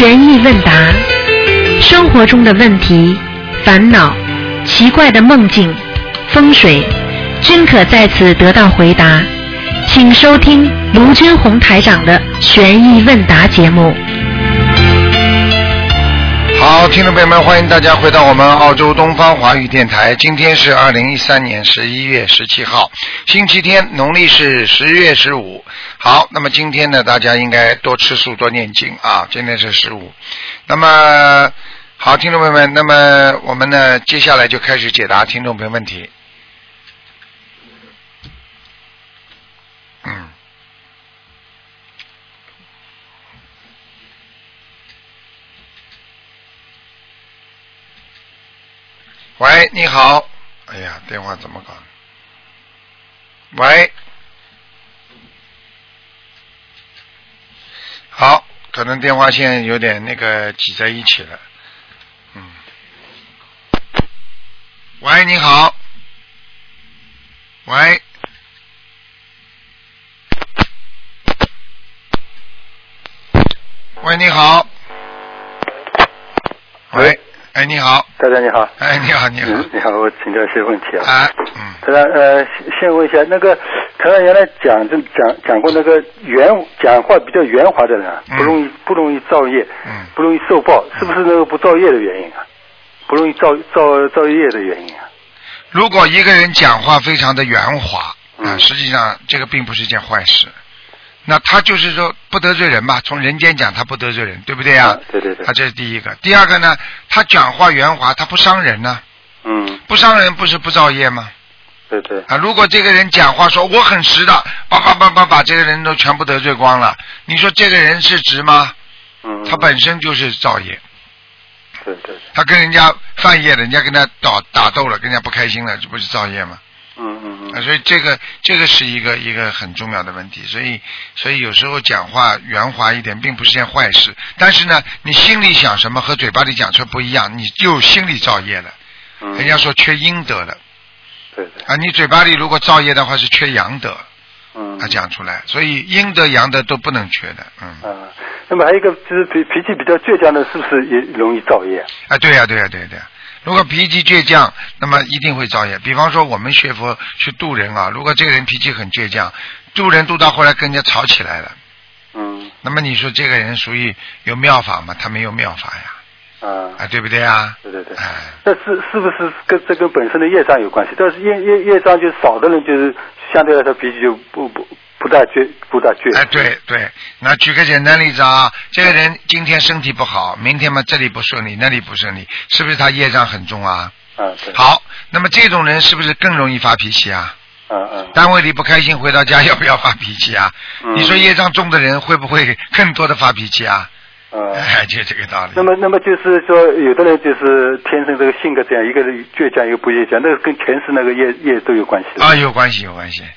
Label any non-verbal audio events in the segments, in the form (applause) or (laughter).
悬疑问答，生活中的问题、烦恼、奇怪的梦境、风水，均可在此得到回答。请收听卢军红台长的悬疑问答节目。好，听众朋友们，欢迎大家回到我们澳洲东方华语电台。今天是二零一三年十一月十七号，星期天，农历是十月十五。好，那么今天呢，大家应该多吃素，多念经啊。今天是十五。那么，好，听众朋友们，那么我们呢，接下来就开始解答听众朋友问题。嗯。喂，你好。哎呀，电话怎么搞？喂。好，可能电话线有点那个挤在一起了。嗯。喂，你好。喂。喂，你好。喂，哎，你好。大家你好。哎，你好，你好。嗯，你好，我请教一些问题啊。啊，嗯，台长，呃，先问一下，那个台长原来讲就讲讲过那个圆讲话比较圆滑的人啊，嗯不容易不容易造业，嗯不容易受报，是不是那个不造业的原因啊？不容易造造造业的原因啊？如果一个人讲话非常的圆滑，啊、嗯实际上这个并不是一件坏事。那他就是说不得罪人嘛，从人间讲他不得罪人，对不对呀、啊对对对他这是第一个。第二个呢，他讲话圆滑，他不伤人呢、嗯，不伤人不是不造业吗？对对，啊，如果这个人讲话说我很实的，叭叭叭叭把这个人都全部得罪光了，你说这个人是直吗？嗯，他本身就是造业，对对，他跟人家犯业了，人家跟他打打斗了，跟人家不开心了，这不是造业吗？啊，嗯，所以这个这个是一个一个很重要的问题，所以所以有时候讲话圆滑一点并不是件坏事，但是呢，你心里想什么和嘴巴里讲出来不一样，你就心里造业了。嗯。人家说缺阴德了对对，啊，你嘴巴里如果造业的话是缺阳德，嗯，他讲出来，所以阴德阳德都不能缺的，嗯，啊，那么还有一个就是脾脾气比较倔强的，是不是也容易造业？啊，对呀、对呀、对呀、对呀、如果脾气倔强，那么一定会造业。比方说我们学佛去渡人啊，如果这个人脾气很倔强，渡人渡到后来跟人家吵起来了。嗯那么你说这个人属于有妙法吗？他没有妙法呀，啊，啊，对不对啊？对对对。哎，那是是不是跟这跟本身的业障有关系？但是业业业障就少的人，就是相对来说脾气就不不不大倔，不大倔。哎，对对，那举个简单例子啊，这个人今天身体不好，明天嘛这里不顺利，那里不顺利，是不是他业障很重啊？嗯，对。好，那么这种人是不是更容易发脾气啊？嗯嗯单位里不开心，回到家要不要发脾气啊？嗯你说业障重的人会不会更多的发脾气啊？嗯。哎，就这个道理。那么，那么就是说，有的人就是天生这个性格这样，一个人倔强，一个不倔强，那个跟前世那个业业都有关系。啊，有关系，有关系。啊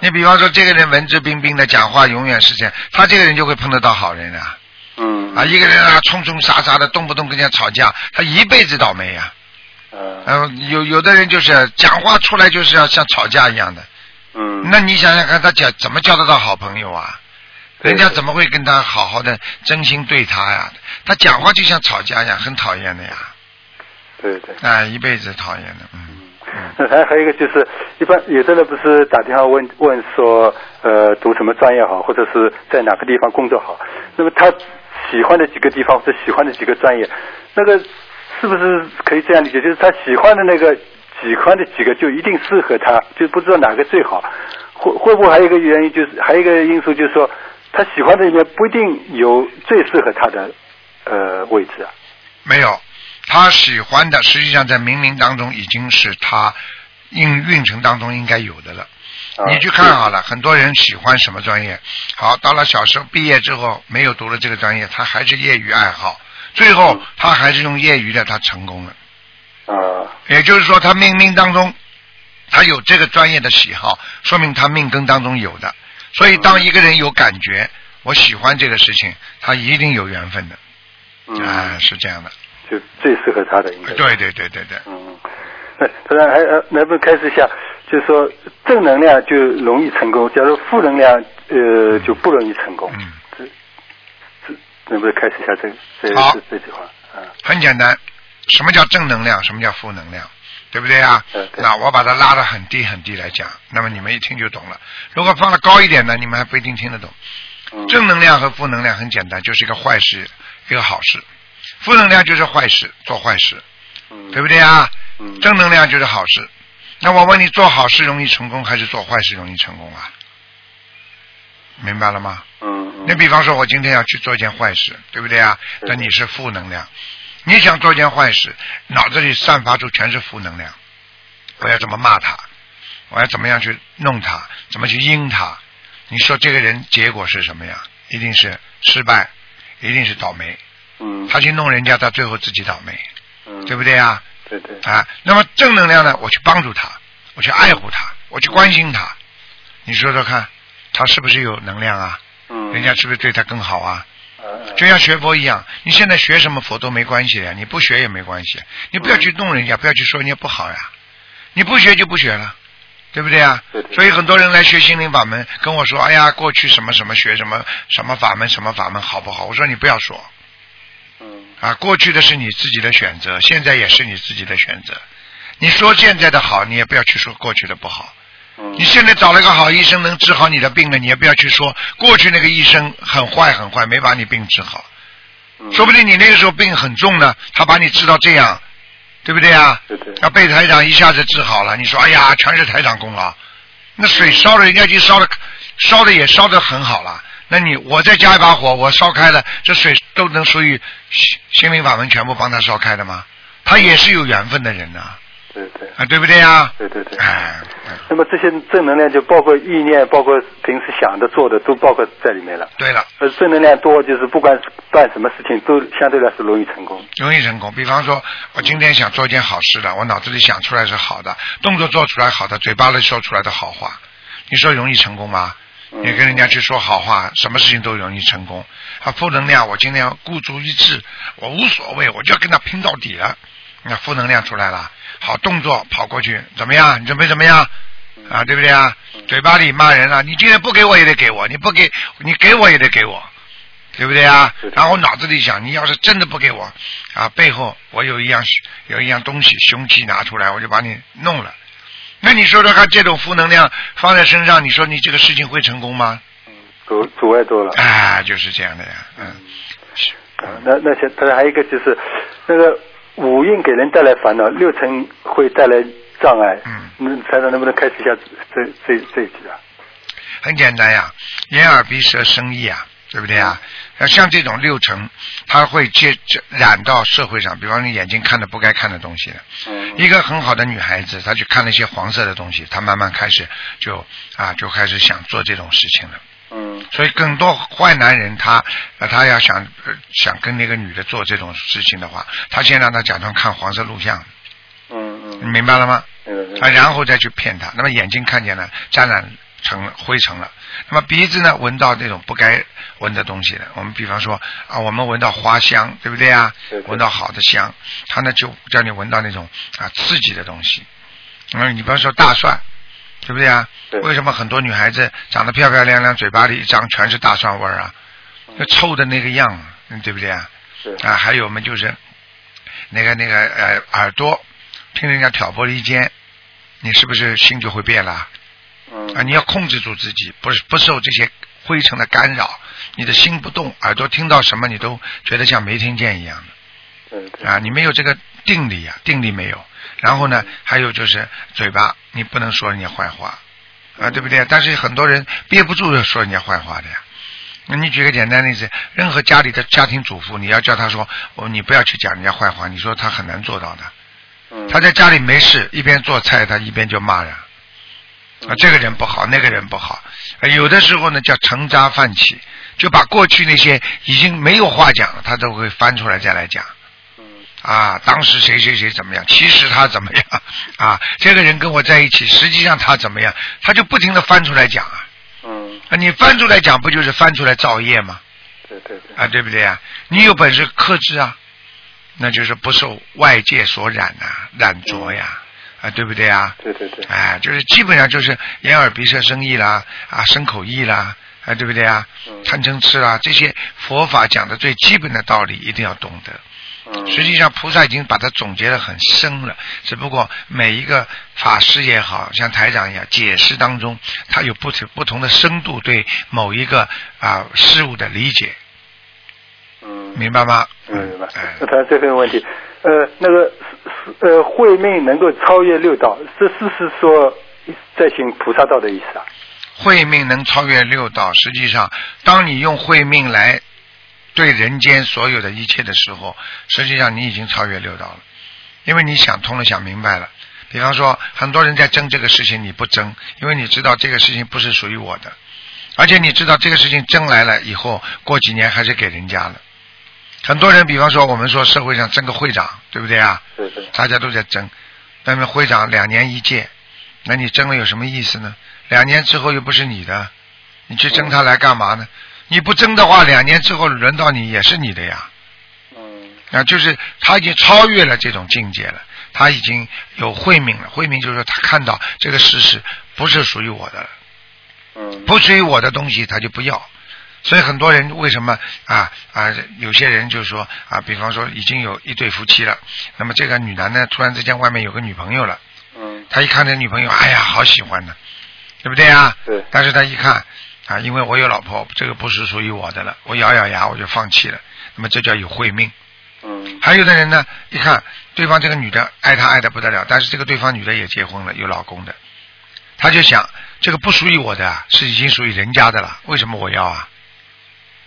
你比方说，这个人文质彬彬的，讲话永远是这样，他这个人就会碰得到好人啊。嗯啊，一个人啊，冲冲杀杀的，动不动跟人家吵架，他一辈子倒霉呀、嗯然后有有的人就是讲话出来就是要像吵架一样的，嗯，那你想想看，他讲怎么交得到好朋友啊？对人家怎么会跟他好好的真心对他呀？他讲话就像吵架一样，很讨厌的呀，对对。啊，一辈子讨厌的，嗯那还 (laughs) 还有一个就是，一般有的人不是打电话问问说，呃，读什么专业好，或者是在哪个地方工作好。那么他喜欢的几个地方或者喜欢的几个专业，那个是不是可以这样理解？就是他喜欢的那个喜欢的几个就一定适合他，就不知道哪个最好。会会不会还有一个原因，就是还有一个因素，就是说他喜欢的里面不一定有最适合他的呃位置啊。没有，他喜欢的实际上在冥冥当中已经是他运运程当中应该有的了。啊你去看好了，很多人喜欢什么专业，好，到了小时候毕业之后没有读了这个专业，他还是业余爱好，最后他还是用业余的，他成功了。啊也就是说，他命命当中他有这个专业的喜好，说明他命根当中有的。所以，当一个人有感觉，我喜欢这个事情，他一定有缘分的。嗯，啊，是这样的。就最适合他的应该。对对对对对。嗯，那当然还呃，能不能开始一下？就是说正能量就容易成功，假如负能量呃就不容易成功。嗯这这能不能开始一下这这这这句话？啊很简单，什么叫正能量？什么叫负能量？对不对啊？那我把它拉得很低很低来讲，那么你们一听就懂了。如果放得高一点呢，你们还不一定听得懂。嗯正能量和负能量很简单，就是一个坏事，一个好事。负能量就是坏事，做坏事，嗯对不对啊？嗯正能量就是好事。那我问你，做好事容易成功，还是做坏事容易成功啊？明白了吗？嗯嗯你比方说，我今天要去做一件坏事，对不对啊？那你是负能量，你想做件坏事，脑子里散发出全是负能量。我要怎么骂他？我要怎么样去弄他？怎么去阴他？你说这个人结果是什么呀？一定是失败，一定是倒霉。嗯他去弄人家，他最后自己倒霉，嗯对不对啊？对对啊，那么正能量呢？我去帮助他，我去爱护他，我去关心他。你说说看，他是不是有能量啊？嗯人家是不是对他更好啊？嗯就像学佛一样，你现在学什么佛都没关系的呀，你不学也没关系，你不要去弄人家，不要去说人家不好呀，你不学就不学了，对不对啊对？对所以很多人来学心灵法门，跟我说，哎呀，过去什么什么学什么什么法门什么法门好不好？我说你不要说嗯啊，过去的是你自己的选择，现在也是你自己的选择。你说现在的好，你也不要去说过去的不好。嗯你现在找了一个好医生能治好你的病了，你也不要去说过去那个医生很坏很坏，没把你病治好。嗯说不定你那个时候病很重呢，他把你治到这样，对不对啊？对对要被台长一下子治好了，你说哎呀，全是台长功劳。那水烧了，人家已经烧的，烧的也烧的很好了。那你我再加一把火，我烧开了，这水都能属于心心灵法门全部帮他烧开的吗？他也是有缘分的人呐、对对啊，对不对呀？对对对。哎，嗯那么这些正能量就包括意念，包括平时想的、做的，都包括在里面了。对了。呃，正能量多，就是不管办什么事情，都相对来说容易成功。容易成功。比方说，我今天想做一件好事了，我脑子里想出来是好的，动作做出来好的，嘴巴里说出来的好话，你说容易成功吗？嗯你跟人家去说好话，什么事情都容易成功。啊，负能量，我今天要孤注一掷，我无所谓，我就要跟他拼到底了。那负能量出来了，好动作跑过去，怎么样？你准备怎么样？啊，对不对啊？嘴巴里骂人了，你今天不给我也得给我，你不给你给我也得给我，对不对啊？然后脑子里想，你要是真的不给我，啊，背后我有一样有一样东西，凶器拿出来，我就把你弄了。那你说说看，这种负能量放在身上，你说你这个事情会成功吗？阻阻碍多了。哎，就是这样的呀，嗯，啊，那那些，当然还有一个就是，那个五蕴给人带来烦恼，六尘会带来障碍。嗯，那台长能不能开始一下这这这一句啊？很简单呀，眼耳鼻舌身意啊，对不对啊？那像这种六尘，它会接着染到社会上，比方你眼睛看的不该看的东西一个很好的女孩子，她去看那些黄色的东西，她慢慢开始就啊就开始想做这种事情了。嗯所以更多坏男人他，呃他要想、呃想跟那个女的做这种事情的话，他先让他假装看黄色录像，嗯嗯你明白了吗？嗯啊，然后再去骗他。那么眼睛看见了，沾染成灰尘了。那么鼻子呢，闻到那种不该闻的东西了。我们比方说啊，我们闻到花香，对不对啊？对闻到好的香，他呢就叫你闻到那种啊刺激的东西。嗯，你比方说大蒜，对不对啊？对为什么很多女孩子长得漂漂亮亮，嘴巴里一张全是大蒜味儿啊？那臭的那个样，嗯对不对啊？是啊，还有我们就是那个那个呃耳朵，听人家挑拨离间，你是不是心就会变了？嗯啊，你要控制住自己，不是不受这些灰尘的干扰，你的心不动，耳朵听到什么你都觉得像没听见一样的。对对啊，你没有这个定力啊，定力没有。然后呢，还有就是嘴巴，你不能说人家坏话，啊，对不对？但是很多人憋不住说人家坏话的呀。那你举个简单例子，任何家里的家庭主妇，你要叫他说，哦，你不要去讲人家坏话，你说他很难做到的。嗯他在家里没事，一边做菜，他一边就骂人。啊，这个人不好，那个人不好。啊有的时候呢，叫成渣泛起，就把过去那些已经没有话讲了，他都会翻出来再来讲。嗯啊，当时谁谁谁怎么样，其实他怎么样啊？这个人跟我在一起，实际上他怎么样？他就不停的翻出来讲啊。嗯啊，你翻出来讲，不就是翻出来造业吗？对对对啊，对不对啊？你有本事克制啊，那就是不受外界所染呐、染着呀，啊，对不对啊？对对对哎，就是基本上就是眼耳鼻舌身意啦，啊，身口意啦，啊，对不对啊？嗯贪嗔痴啦，这些佛法讲的最基本的道理一定要懂得。嗯，实际上，菩萨已经把它总结的很深了，只不过每一个法师也好像台长一样，解释当中他有不同不同的深度对某一个啊事物的理解，嗯，明白吗？嗯明白。哎那他最后一个问题，呃，那个呃慧命能够超越六道，这是不是说在行菩萨道的意思啊？慧命能超越六道，实际上，当你用慧命来对人间所有的一切的时候，实际上你已经超越六道了，因为你想通了，想明白了。比方说，很多人在争这个事情，你不争，因为你知道这个事情不是属于我的，而且你知道这个事情争来了以后，过几年还是给人家了。很多人，比方说我们说社会上争个会长，对不对啊？对对。大家都在争，那么会长两年一届，那你争了有什么意思呢？两年之后又不是你的，你去争他来干嘛呢？你不争的话，两年之后轮到你也是你的呀。嗯啊，就是他已经超越了这种境界了，他已经有慧命了。慧命就是说他看到这个事实不是属于我的了，嗯不属于我的东西他就不要。所以很多人为什么啊啊，有些人就说啊，比方说已经有一对夫妻了，那么这个女男呢突然之间外面有个女朋友了，嗯他一看这女朋友，哎呀，好喜欢呢，对不对啊？对但是他一看啊，因为我有老婆，这个不是属于我的了，我咬咬牙我就放弃了。那么这叫有慧命。嗯还有的人呢，一看对方这个女的爱他爱的不得了，但是这个对方女的也结婚了，有老公的，他就想这个不属于我的啊，是已经属于人家的了，为什么我要啊？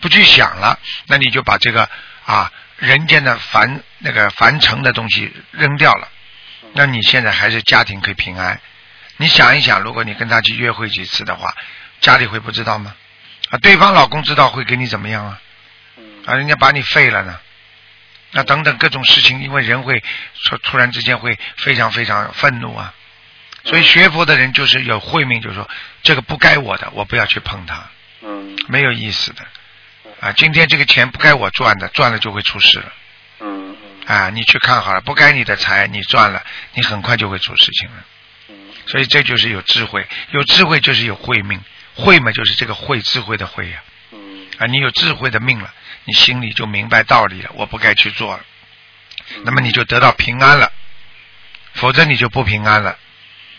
不去想了，那你就把这个啊人间的凡那个凡尘的东西扔掉了，那你现在还是家庭可以平安。你想一想，如果你跟他去约会几次的话，家里会不知道吗？啊，对方老公知道会给你怎么样啊？嗯啊，人家把你废了呢。那等等各种事情，因为人会突突然之间会非常非常愤怒啊，所以学佛的人就是有慧命，就是说这个不该我的，我不要去碰它，嗯没有意思的。啊，今天这个钱不该我赚的，赚了就会出事了。嗯啊，你去看好了，不该你的财你赚了，你很快就会出事情了。嗯所以这就是有智慧，有智慧就是有慧命，慧嘛就是这个慧智慧的慧呀、嗯啊。你有智慧的命了，你心里就明白道理了，我不该去做了，那么你就得到平安了，否则你就不平安了。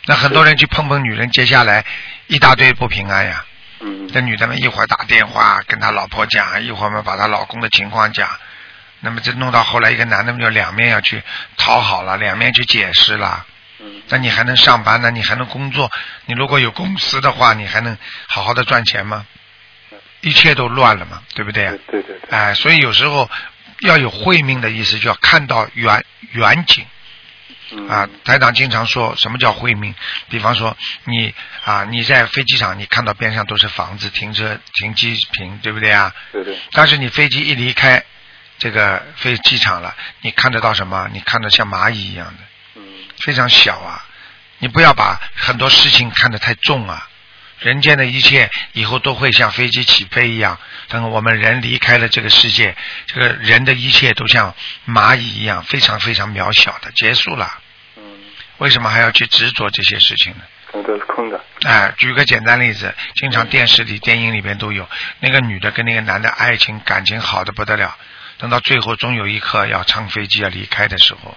那很多人去碰碰女人，接下来一大堆不平安呀。嗯这女的们一会儿打电话跟她老婆讲，一会儿嘛把她老公的情况讲，那么这弄到后来，一个男的们就两面要去讨好了，两面去解释了。嗯那你还能上班呢？你还能工作？你如果有公司的话，你还能好好的赚钱吗？一切都乱了嘛，对不对啊对？对对对哎，所以有时候要有慧命的意思，就要看到远远景嗯啊。台长经常说什么叫慧命？比方说你啊，你在飞机场，你看到边上都是房子、停车、停机坪，对不对啊？对对但是你飞机一离开这个飞机场了，你看得到什么？你看得像蚂蚁一样的。嗯非常小啊，你不要把很多事情看得太重啊。人间的一切以后都会像飞机起飞一样，等我们人离开了这个世界，这个人的一切都像蚂蚁一样，非常非常渺小的，结束了。嗯，为什么还要去执着这些事情呢？可能都是空的。哎，举个简单例子，经常电视里、电影里边都有，那个女的跟那个男的爱情感情好的不得了，等到最后终有一刻要乘飞机要离开的时候，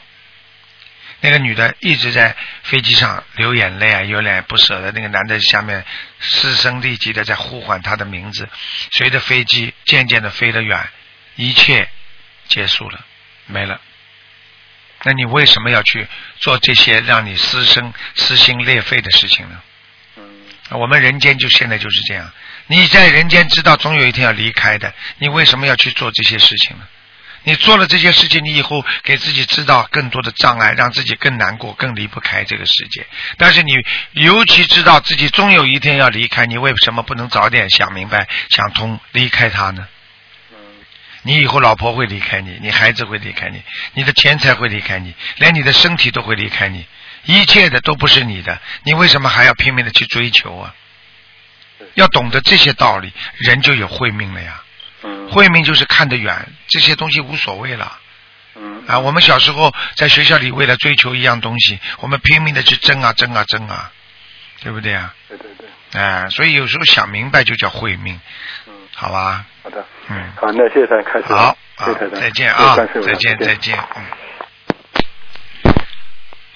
那个女的一直在飞机上流眼泪啊，有点不舍得。那个男的下面嘶声力竭的在呼唤她的名字，随着飞机渐渐的飞得远，一切结束了，没了。那你为什么要去做这些让你撕声撕心裂肺的事情呢？我们人间就现在就是这样，你在人间知道总有一天要离开的，你为什么要去做这些事情呢？你做了这些事情，你以后给自己制造更多的障碍，让自己更难过、更离不开这个世界。但是你尤其知道自己终有一天要离开，你为什么不能早点想明白、想通离开他呢？你以后老婆会离开你，你孩子会离开你，你的钱财会离开你，连你的身体都会离开你，一切的都不是你的，你为什么还要拼命的去追求啊？要懂得这些道理，人就有慧命了呀。嗯慧命就是看得远，这些东西无所谓了。嗯。啊。我们小时候在学校里为了追求一样东西，我们拼命的去争啊争啊争啊，对不对啊？对对对。哎、所以有时候想明白就叫慧命，嗯，好吧？好的，嗯，好，那谢谢台长开始。好，好谢谢台，长，再见啊再见，再见，嗯。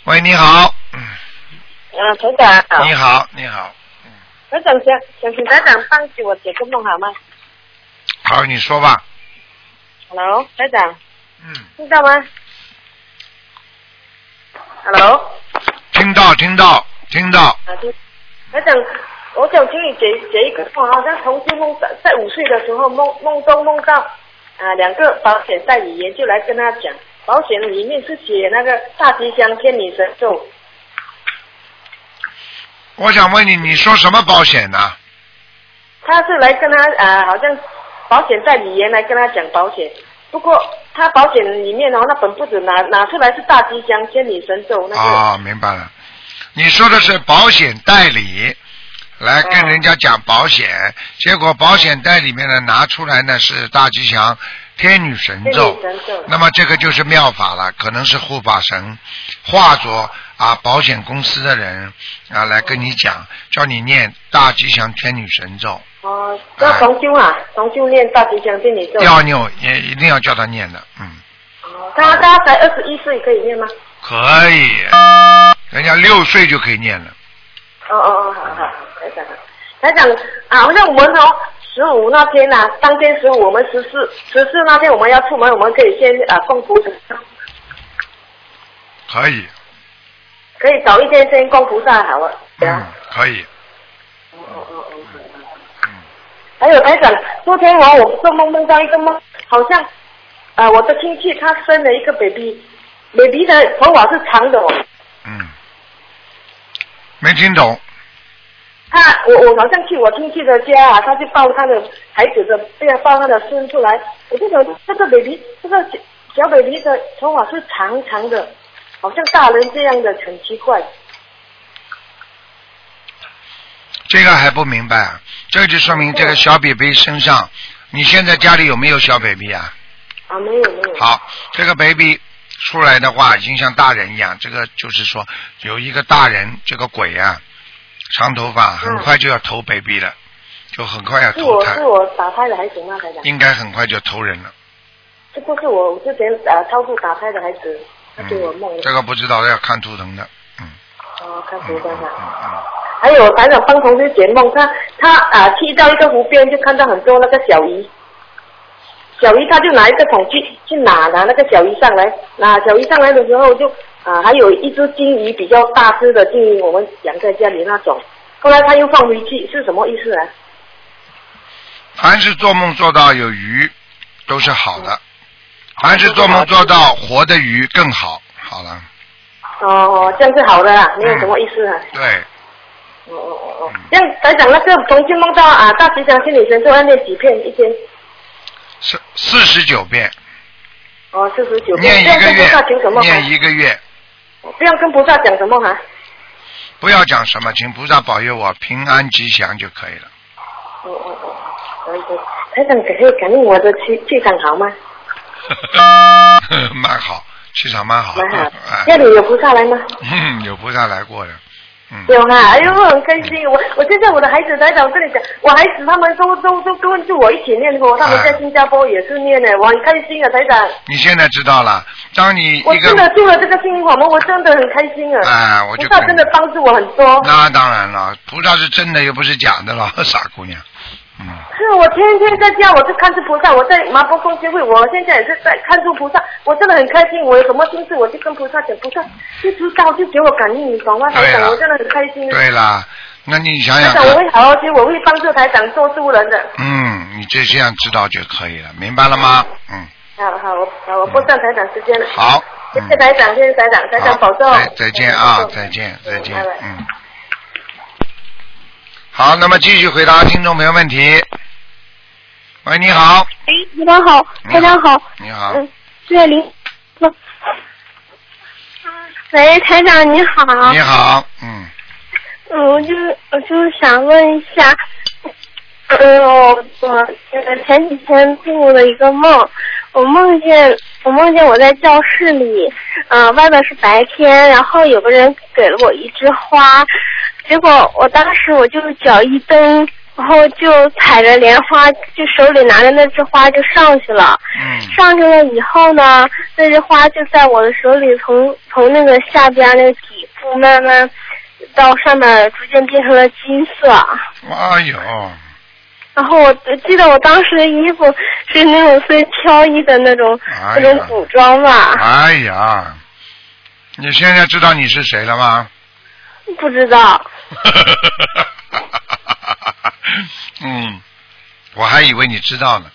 喂，你好，嗯，啊，台长，你好，你好，台长想想请台长帮助我解个梦好吗好，你说吧，？Hello，台长，嗯，听到吗？Hello，听到，听到，听到，啊，听，台长，我想请你解解一个梦，好像同事梦在在五岁的时候梦梦中梦到啊两个保险代理员就来跟他讲，保险里面是写那个大吉祥天女神咒，我想问你，你说什么保险呢？他是来跟他啊，好像保险代理员来跟他讲保险，不过他保险里面哦，那本簿子拿拿出来是大吉祥天女神咒那个。啊，明白了。你说的是保险代理来跟人家讲保险，结果保险袋里面呢拿出来呢是大吉祥天女神咒女，神咒。那么这个就是妙法了，可能是护法神化作啊保险公司的人啊来跟你讲，叫你念大吉祥天女神咒，哦，要重修啊，重修念大吉祥天女咒。要念也一定要叫他念的，嗯，哦，他他才二十一岁，可以念吗？可以，人家六岁就可以念了。哦哦哦，好好，台长，台长啊，好像我们哦，十五那天呐、当天十五，我们十四十四那天我们要出门，我们可以先啊供菩萨，可以，可以早一天先供菩萨好了。对啊嗯，可以，哦哦哦哦。还有台长，昨天我，我做梦梦到一个梦，好像啊、我的亲戚他生了一个 baby，baby 的头发是长的哦。嗯，没听懂，他我我好像去我亲戚的家啊，他去抱他的孩子的，对啊，抱他的孙出来，我就想这个 baby 这个小小 baby 的头发是长长的，好像大人这样的，很奇怪。这个还不明白啊？这个就说明这个小 baby 身上，你现在家里有没有小 baby 啊？啊，没有没有。好，这个 baby 出来的话，已经像大人一样，这个就是说有一个大人，这个鬼啊，长头发，很快就要投 baby 了，就很快要投胎是我是，我打胎的还行吗？应该很快就投人了。这不是我之前呃超度打胎的孩子，他给我梦嗯，这个不知道要看图腾的，嗯。哦，看图看嗯看。嗯。还有台长帮同事解梦，他他啊去到一个湖边，就看到很多那个小鱼，小鱼他就拿一个桶去去拿拿那个小鱼上来，拿小鱼上来的时候就啊还有一只金鱼比较大只的金鱼，我们养在家里那种，后来他又放回去，是什么意思啊？凡是做梦做到有鱼，都是好嗯的；凡是做梦做到活的鱼更好。好了，哦，这样是好的啦，没有什么意思啊。对，哦哦哦哦，这样台长那个重新梦到啊大吉祥心理神咒要念几遍一天？四四十九遍，哦，四十九遍。念一个月？念一个月，不要跟菩萨讲什么哈、不要讲什么，请菩萨保佑我平安吉祥就可以了。哦哦哦，可以可以。台长可以感应我的气气场好吗？(laughs) 蛮好，气场蛮好。蛮好。哎家里有菩萨来吗？嗯，有菩萨来过的。嗯，有啊，哎呦，很开心。我我现在我的孩子，台长，我跟你讲，我孩子他们都都都跟着我一起念佛，他们在新加坡也是念的，我很开心啊，台长。你现在知道了，当你我真的做了这个心灵法门，我真的很开心啊！哎，我就菩萨真的帮助我很多。那当然了，菩萨是真的，又不是假的了，(laughs) 傻姑娘。嗯，是我天天在家，我就看着菩萨，我在麻婆公协会，我现在也是在看住菩萨，我真的很开心。我有什么心事，我就跟菩萨讲，菩萨就知道，就给我感应，你懂吗？台长，我真的很开心。对啦，那你想台长，我，会好好学，我会帮助台长做助人的。嗯，你就这样知道就可以了，明白了吗？嗯，好好，我好，我不占台长时间了。好，谢嗯谢台长，谢谢台长，台长保重。再再见啊，再见，再见嗯。好，那么继续回答听众朋友问题。喂，你好，哎，你们好，台长好。你好，嗯，谢林。喂，台长你好。你好，嗯，嗯，我就是我就是想问一下，嗯，我我前几天做了一个梦，我梦见我梦见我在教室里，嗯、外边是白天，然后有个人给了我一枝花，结果我当时我就脚一蹬，然后就踩着莲花，就手里拿着那枝花就上去了。嗯上去了以后呢，那枝花就在我的手里从从那个下边那个底部慢慢到上面逐渐变成了金色。哎呦，然后我记得我当时的衣服是那种最飘逸的那种、哎那种古装吧，哎呀，你现在知道你是谁了吗？不知道。(laughs) 嗯，我还以为你知道呢。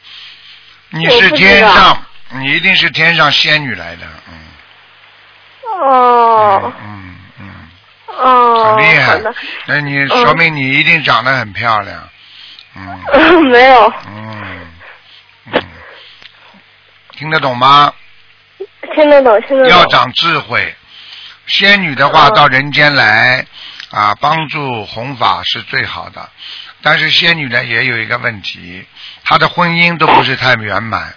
你是天上，你一定是天上仙女来的，嗯。哦嗯嗯，哦，很厉害。。那你说明你一定长得很漂亮。嗯嗯，(laughs) 没有，嗯嗯，听得懂吗？听得懂，听得懂。要长智慧。仙女的话嗯到人间来啊，帮助弘法是最好的。但是仙女呢也有一个问题，她的婚姻都不是太圆满，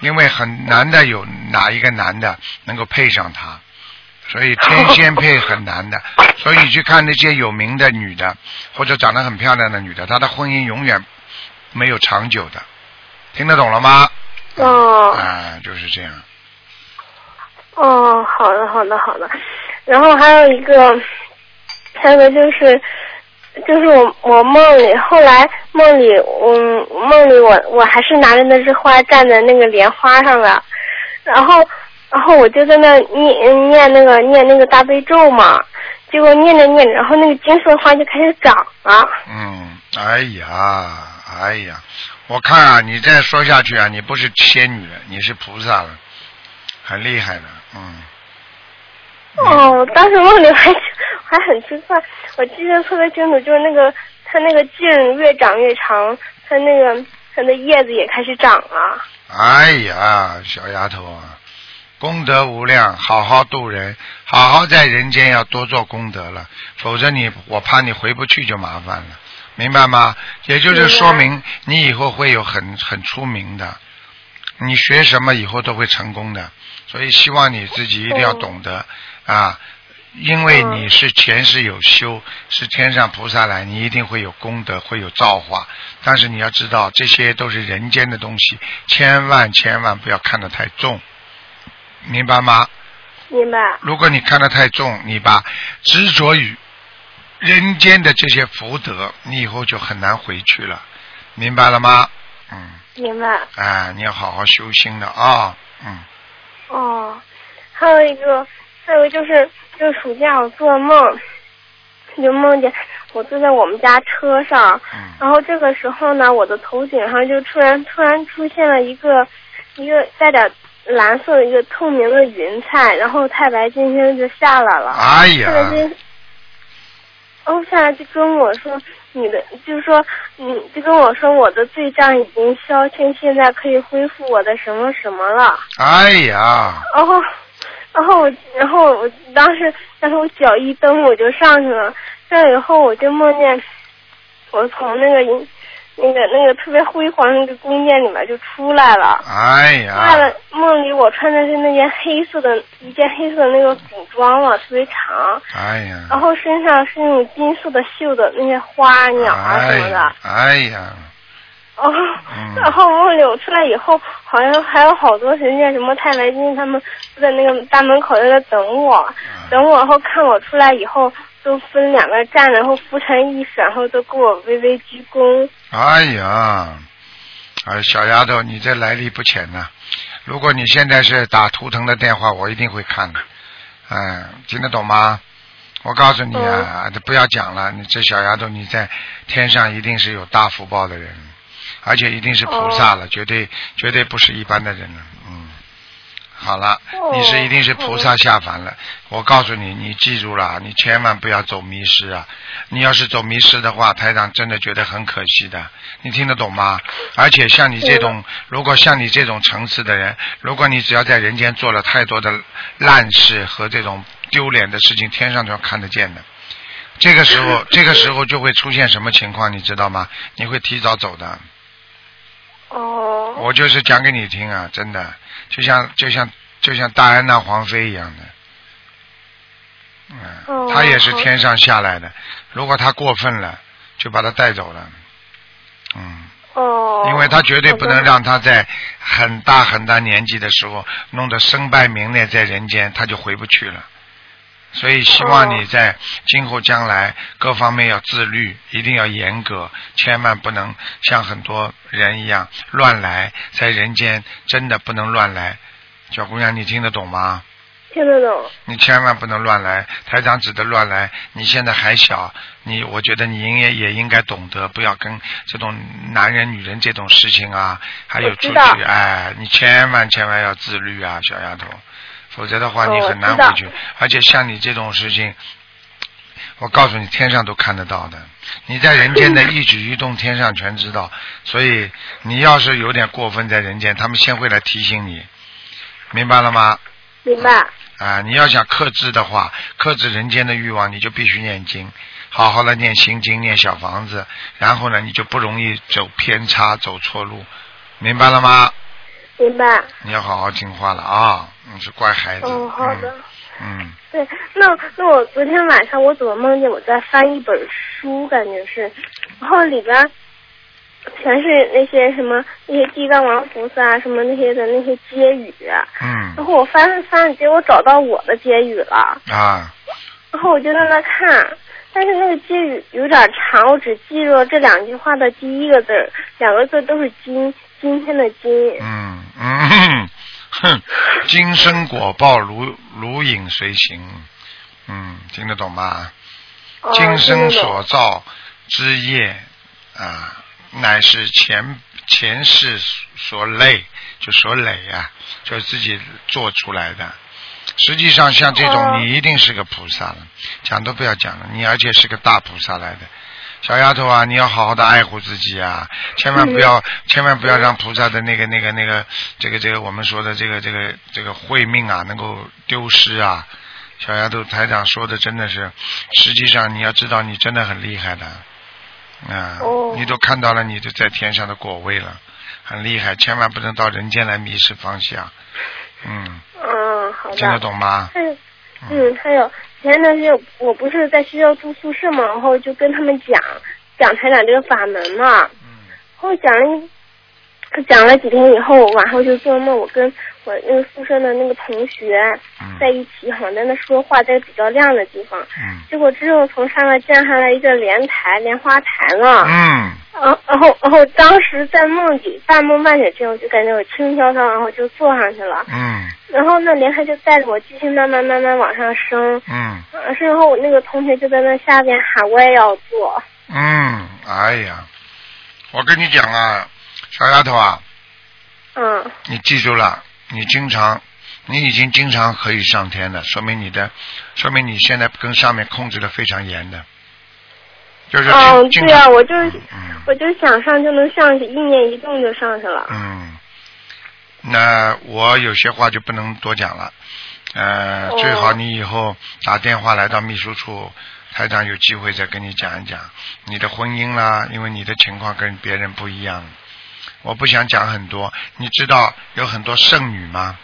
因为很难的有哪一个男的能够配上她，所以天仙配很难的。所以去看那些有名的女的，或者长得很漂亮的女的，她的婚姻永远没有长久的。听得懂了吗？哦啊，就是这样。哦，好的，好的，好的。然后还有一个，还有一个就是，就是我我梦里，后来梦里，嗯，梦里我我还是拿着那枝花站在那个莲花上了，然后然后我就在那念念那个念那个大悲咒嘛，结果念着念着，然后那个金色花就开始长了。嗯，哎呀，哎呀，我看啊，你再说下去啊，你不是仙女了，你是菩萨了，很厉害的，嗯。哦，当时梦里还还很奇怪，我记得特别清楚，就是那个它那个茎越长越长，它那个它的叶子也开始长了。哎呀，小丫头啊，功德无量，好好度人，好好在人间要多做功德了，否则你我怕你回不去就麻烦了，明白吗？也就是说明你以后会有很很出名的，你学什么以后都会成功的，所以希望你自己一定要懂得啊。因为你是前世有修，是天上菩萨来，你一定会有功德，会有造化。但是你要知道，这些都是人间的东西，千万千万不要看得太重，明白吗？明白？如果你看得太重，你把执着于人间的这些福德，你以后就很难回去了，明白了吗？嗯，明白。哎，你要好好修心的啊，嗯，哦，还有一个，还有就是，就是暑假我做梦，就梦见我坐在我们家车上，嗯然后这个时候呢，我的头顶上就突然突然出现了一个一个带点蓝色的一个透明的云彩，然后太白金星就下来了。哎呀，太白金，哦，下来就跟我说你的，就是说你就跟我说我的罪障已经消清，现在可以恢复我的什么什么了。哎呀，(laughs) 然后，然后我，然后我当时，当时我脚一蹬，我就上去了。上来以后，我就梦见我从那个那个那个特别辉煌那个宫殿里面就出来了。哎出来了呀，，梦里我穿的是那件黑色的一件黑色的那个古装嘛，特别长，哎呀，然后身上是那种金色的绣的那些花鸟啊什么的。哎呀，哦，(laughs) 嗯然后梦里我出来以后，好像还有好多神仙，什么太白金他们都在那个大门口在那等我，嗯等我，然后看我出来以后，都分两个站，然后扶成一甩，然后都给我微微鞠躬。哎呀，哎，小丫头，你这来历不浅呐、如果你现在是打图腾的电话，我一定会看的。嗯，听得懂吗？我告诉你啊，不要讲了，你这小丫头你在天上一定是有大福报的人，而且一定是菩萨了，绝对绝对不是一般的人了。嗯，好了，哦你是一定是菩萨下凡了。我告诉你，你记住了，你千万不要走迷失啊！你要是走迷失的话，台长真的觉得很可惜的。你听得懂吗？而且像你这种，如果像你这种层次的人，如果你只要在人间做了太多的烂事和这种丢脸的事情，天上都要看得见的。这个时候，(laughs) 这个时候就会出现什么情况，你知道吗？你会提早走的。哦。我就是讲给你听啊，真的，就像就像就像戴安娜皇妃一样的，嗯，哦她也是天上下来的。如果她过分了，就把她带走了。嗯，哦。因为她绝对不能让她在很大很大年纪的时候弄得身败名裂在人间，她就回不去了。所以希望你在今后将来各方面要自律，一定要严格，千万不能像很多人一样乱来，在人间真的不能乱来。小姑娘，你听得懂吗？听得懂。你千万不能乱来，台长指的乱来。你现在还小，你我觉得你应该也应该懂得，不要跟这种男人、女人这种事情啊，还有出去，哎，你千万千万要自律啊，小丫头，否则的话哦你很难回去。而且像你这种事情，我告诉你，天上都看得到的。你在人间的一举一动，天上全知道。所以你要是有点过分在人间，他们先会来提醒你，明白了吗？明白。啊，你要想克制的话，克制人间的欲望，你就必须念经，好好的念心经，念小房子，然后呢，你就不容易走偏差，走错路，明白了吗？明白。你要好好听话了啊，你是乖孩子。哦，好的。嗯。对，那那我昨天晚上我怎么梦见我在翻一本书，感觉是，然后里边全是那些什么那些地藏王菩萨什么那些的那些接语，嗯然后我翻着翻着，结果找到我的接语了，啊，然后我就在那看，但是那个接语有点长，我只记住了这两句话的第一个字儿，两个字都是今今天的今，嗯嗯，哼，今生果报如如影随形，嗯，听得懂吗？哦今生所造之业啊，乃是前前世所累，就所累啊，就自己做出来的。实际上，像这种哦你一定是个菩萨了，讲都不要讲了，你而且是个大菩萨来的。小丫头啊，你要好好的爱护自己啊，千万不要，千万不要让菩萨的那个、那个、那个，这个、这个我们说的这个、这个、这个慧命啊，能够丢失啊。小丫头台长说的真的是，实际上你要知道，你真的很厉害的，啊，哦你都看到了你的在天上的果位了，很厉害，千万不能到人间来迷失方向，嗯，嗯，好的。听得懂吗？还有，嗯，还有前段时间我不是在学校住宿舍嘛，然后就跟他们讲讲台长这个法门嘛，后讲了一讲了几天以后，晚上就做梦，我跟我那个宿舍的那个同学嗯。在一起，好像在那说话，在比较亮的地方，嗯。结果之后从上面降下来一个莲台、莲花台了。嗯。然后，然后，然后当时在梦里半梦半醒之后，就感觉我轻飘飘，然后就坐上去了。嗯。然后那莲台就带着我继续慢慢慢慢往上升，嗯。呃，然后我那个同学就在那下边喊我也要坐，嗯，哎呀，我跟你讲啊，小丫头啊，嗯，你记住了，你经常，你已经经常可以上天了，说明你的，说明你现在跟上面控制的非常严的，就是对啊，我就是嗯。我就想上就能上去，一念一动就上去了。嗯，那我有些话就不能多讲了，呃，哦。最好你以后打电话来到秘书处，台长有机会再跟你讲一讲你的婚姻啦，因为你的情况跟别人不一样，我不想讲很多。你知道有很多剩女吗？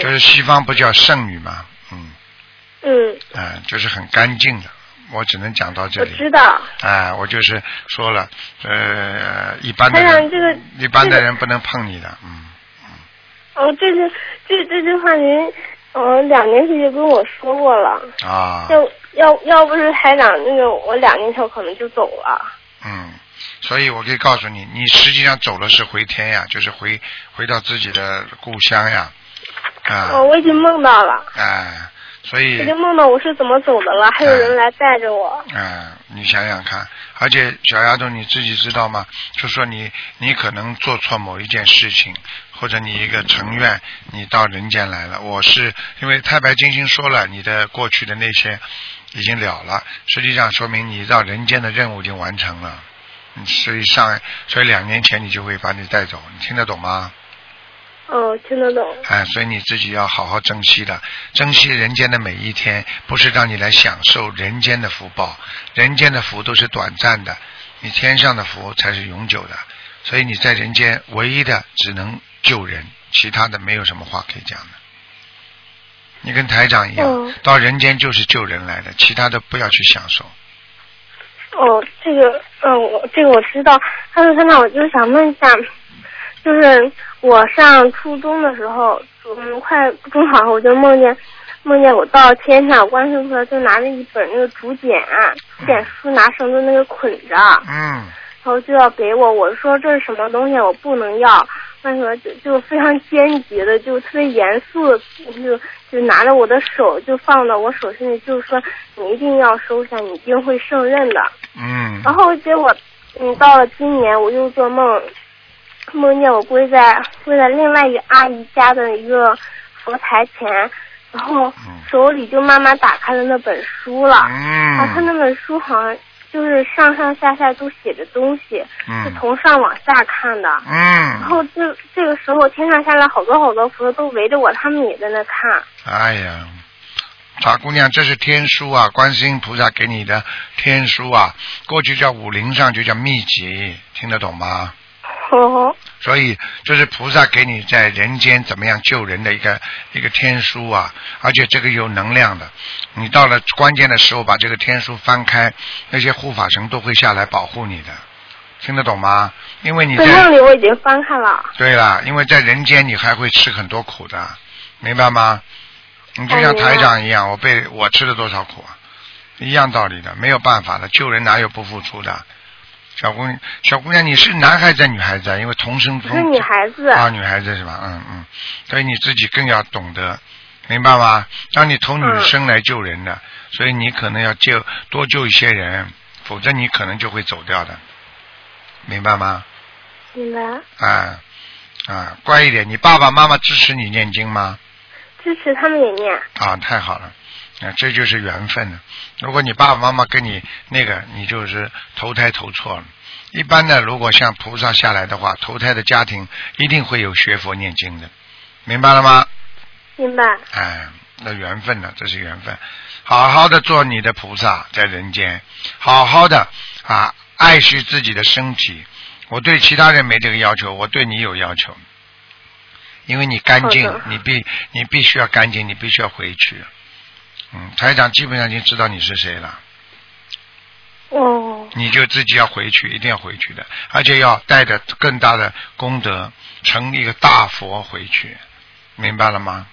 就嗯是西方不叫剩女吗？嗯，嗯，嗯、就是很干净的。我只能讲到这里我。知道。哎，我就是说了，呃，一般的这个一般的人不能碰你的，嗯，哦，这是这这句话您，嗯，两年前就跟我说过了。啊，要要要不是台长那个，我两年前可能就走了。嗯，所以我可以告诉你，你实际上走的是回天呀，就是回回到自己的故乡呀，啊，哦，我已经梦到了，哎，所以已经梦到我是怎么走的了，还有人来带着我。嗯，你想想看，而且小丫头你自己知道吗？就说你你可能做错某一件事情，或者你一个成愿，你到人间来了。我是因为太白金星说了，你的过去的那些已经了了，实际上说明你到人间的任务已经完成了。嗯所以上，所以两年前你就会把你带走，你听得懂吗？哦，听得懂。哎，所以你自己要好好珍惜的，珍惜人间的每一天，不是让你来享受人间的福报，人间的福都是短暂的，你天上的福才是永久的。所以你在人间唯一的只能救人，其他的没有什么话可以讲的。你跟台长一样，嗯到人间就是救人来的，其他的不要去享受。哦，这个，嗯，我这个我知道。他说现在我就想问一下，就是我上初中的时候，嗯，快中考，我就梦见梦见我到天上，观世音菩萨就拿着一本那个竹简，竹简书拿绳子那个捆着，嗯，然后就要给我，我说这是什么东西，我不能要。那个就就非常坚决的，就特别严肃的，就就拿着我的手就放到我手心里，就是说你一定要收下，你一定会胜任的。嗯，然后结果，嗯，到了今年我又做梦，梦见我跪在跪在另外一个阿姨家的一个佛台前，然后手里就慢慢打开了那本书了。嗯，然后他那本书好像就是上上下下都写着东西，是嗯从上往下看的。嗯然嗯，后这这个时候天上下来好多好多佛都围着我，他们也在那看。哎呀，傻姑娘，这是天书啊，观世音菩萨给你的天书啊，过去叫武林上就叫秘籍，听得懂吗？哦，所以这是菩萨给你在人间怎么样救人的一个一个天书啊，而且这个有能量的。你到了关键的时候，把这个天书翻开，那些护法神都会下来保护你的，听得懂吗？因为你对，在梦里我已经翻看了。对了，因为在人间你还会吃很多苦的，明白吗？你就像台长一样，我被我吃了多少苦啊？一样道理的，没有办法的，救人哪有不付出的？小姑娘，小姑娘，你是男孩子还是女孩子啊？因为同生同我是女孩子。啊，女孩子是吧？嗯嗯，所以你自己更要懂得，明白吗？当你投女生来救人的，所以你可能要救多救一些人，否则你可能就会走掉的，明白吗？明白。啊啊，乖一点。你爸爸妈妈支持你念经吗？支持他们也念。啊，太好了，啊，这就是缘分了。如果你爸爸妈妈跟你那个，你就是投胎投错了。一般的，如果像菩萨下来的话，投胎的家庭一定会有学佛念经的，明白了吗？明白。哎，那缘分呢？这是缘分。好好的做你的菩萨，在人间，好好的啊，爱惜自己的身体。我对其他人没这个要求，我对你有要求，因为你干净，你必你必须要干净，你必须要回去。嗯，台长基本上已经知道你是谁了，哦，你就自己要回去，一定要回去的，而且要带着更大的功德，成一个大佛回去，明白了吗？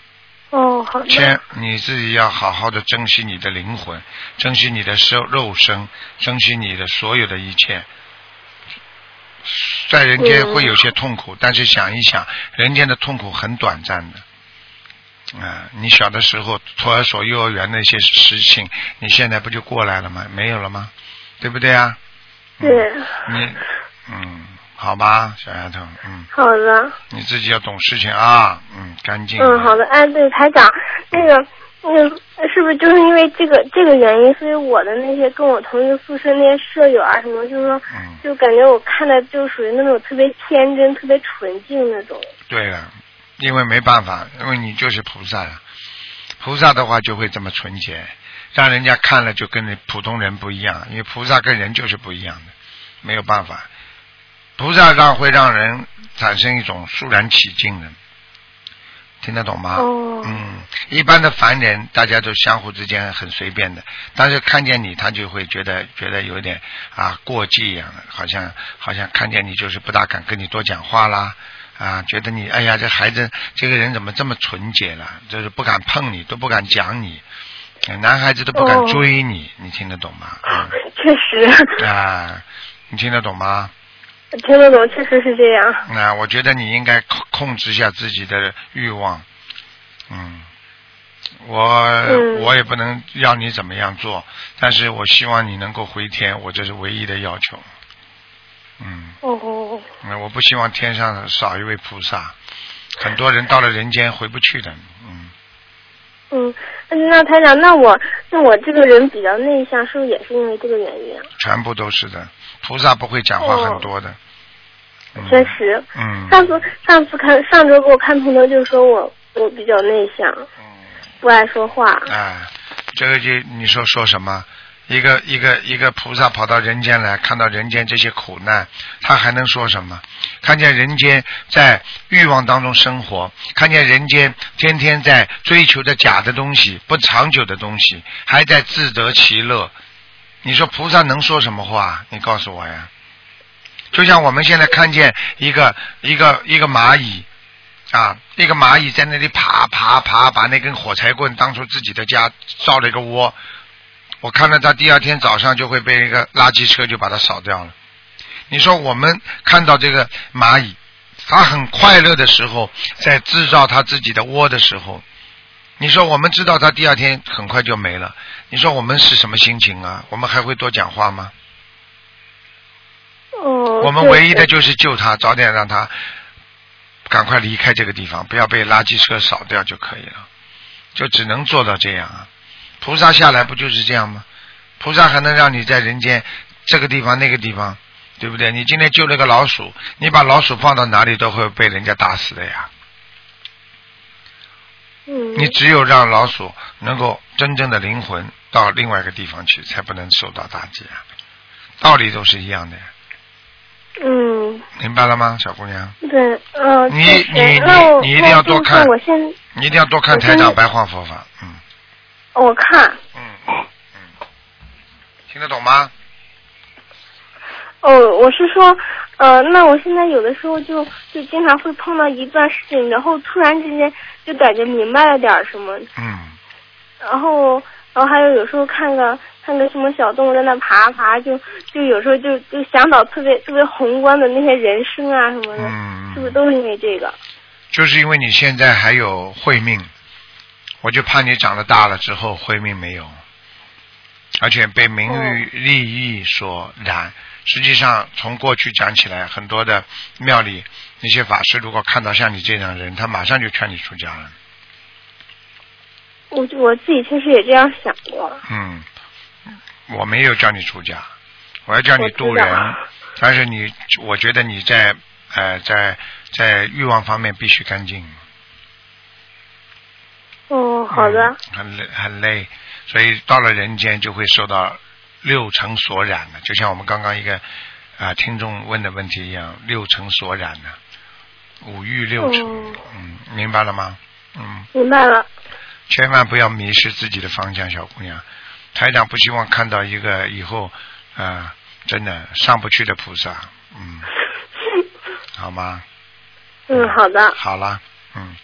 哦，好先。你自己要好好的珍惜你的灵魂，珍惜你的肉肉身，珍惜你的所有的一切。在人间会有些痛苦，但是想一想，人间的痛苦很短暂的。啊、你小的时候托儿所、幼儿园那些事情，你现在不就过来了吗？没有了吗？对不对啊？嗯对。你，嗯，好吧，小丫头，嗯，好的。你自己要懂事情啊，嗯，干净。嗯，好的。哎，对，台长，那个，那个，是不是就是因为这个这个原因，所以我的那些跟我同一个宿舍那些舍友啊什么，就是说，嗯，就感觉我看的就属于那种特别天真、特别纯净那种。对了，因为没办法，因为你就是菩萨呀。菩萨的话就会这么纯洁，让人家看了就跟你普通人不一样，因为菩萨跟人就是不一样的，没有办法。菩萨让会让人产生一种肃然起敬的，听得懂吗？哦嗯，一般的凡人大家都相互之间很随便的，但是看见你，他就会觉得觉得有点啊过激一样的，好像好像看见你就是不大敢跟你多讲话啦。啊，觉得你哎呀，这孩子这个人怎么这么纯洁了？就是不敢碰你，都不敢讲你，呃男孩子都不敢哦追你，你听得懂吗？(laughs) 确实，嗯、啊，你听得懂吗？听得懂，确实是这样。那、我觉得你应该控控制一下自己的欲望，嗯，我、嗯我也不能要你怎么样做，但是我希望你能够回天，我这是唯一的要求，嗯。哦，那，我不希望天上少一位菩萨，很多人到了人间回不去的。嗯，嗯，那台长，那我那我这个人比较内向，是不是也是因为这个原因啊？全部都是的。菩萨不会讲话很多的，嗯确实。嗯上次上次看上周给我看图腾就说我我比较内向，嗯，不爱说话。哎，这个就你说说什么？一个一个一个菩萨跑到人间来，看到人间这些苦难，他还能说什么？看见人间在欲望当中生活，看见人间天天在追求着假的东西、不长久的东西，还在自得其乐。你说菩萨能说什么话？你告诉我呀。就像我们现在看见一个一个一个蚂蚁啊，一个蚂蚁在那里爬爬爬，把那根火柴棍当做自己的家，造了一个窝。我看到他第二天早上就会被一个垃圾车就把它扫掉了。你说我们看到这个蚂蚁，它很快乐的时候，在制造它自己的窝的时候，你说我们知道它第二天很快就没了，你说我们是什么心情啊？我们还会多讲话吗？哦。我们唯一的就是救它，早点让它赶快离开这个地方，不要被垃圾车扫掉就可以了，就只能做到这样啊。菩萨下来不就是这样吗？菩萨还能让你在人间这个地方那个地方，对不对？你今天救了个老鼠，你把老鼠放到哪里都会被人家打死的呀。嗯。你只有让老鼠能够真正的灵魂到另外一个地方去，才不能受到打击啊。道理都是一样的呀，嗯，明白了吗，小姑娘？对，嗯、你你你你一定要多看你一定要多看我现在台长白话佛法，嗯我看，嗯嗯，听得懂吗？哦，我是说，呃，那我现在有的时候就就经常会碰到一段事情，然后突然之间就感觉明白了点儿什么，嗯。然后然后还有有时候看个看个什么小动物在那爬啊爬，就就有时候就就想到特别特别宏观的那些人生啊什么的，嗯。是不是都是因为这个？就是因为你现在还有慧命，我就怕你长得大了之后慧命没有，而且被名誉利益所染。实际上，从过去讲起来，很多的庙里那些法师，如果看到像你这样的人，他马上就劝你出家了。我我自己确实也这样想过，嗯，我没有叫你出家，我要叫你渡人但是你，我觉得你在呃在在欲望方面必须干净。哦，好的嗯，很累很累，所以到了人间就会受到六尘所染的，就像我们刚刚一个啊、听众问的问题一样，六尘所染的，五欲六尘，哦嗯，明白了吗？嗯，明白了。千万不要迷失自己的方向，小姑娘。台长不希望看到一个以后啊、真的上不去的菩萨，嗯，(laughs) 好吗？嗯，好的，好了，嗯，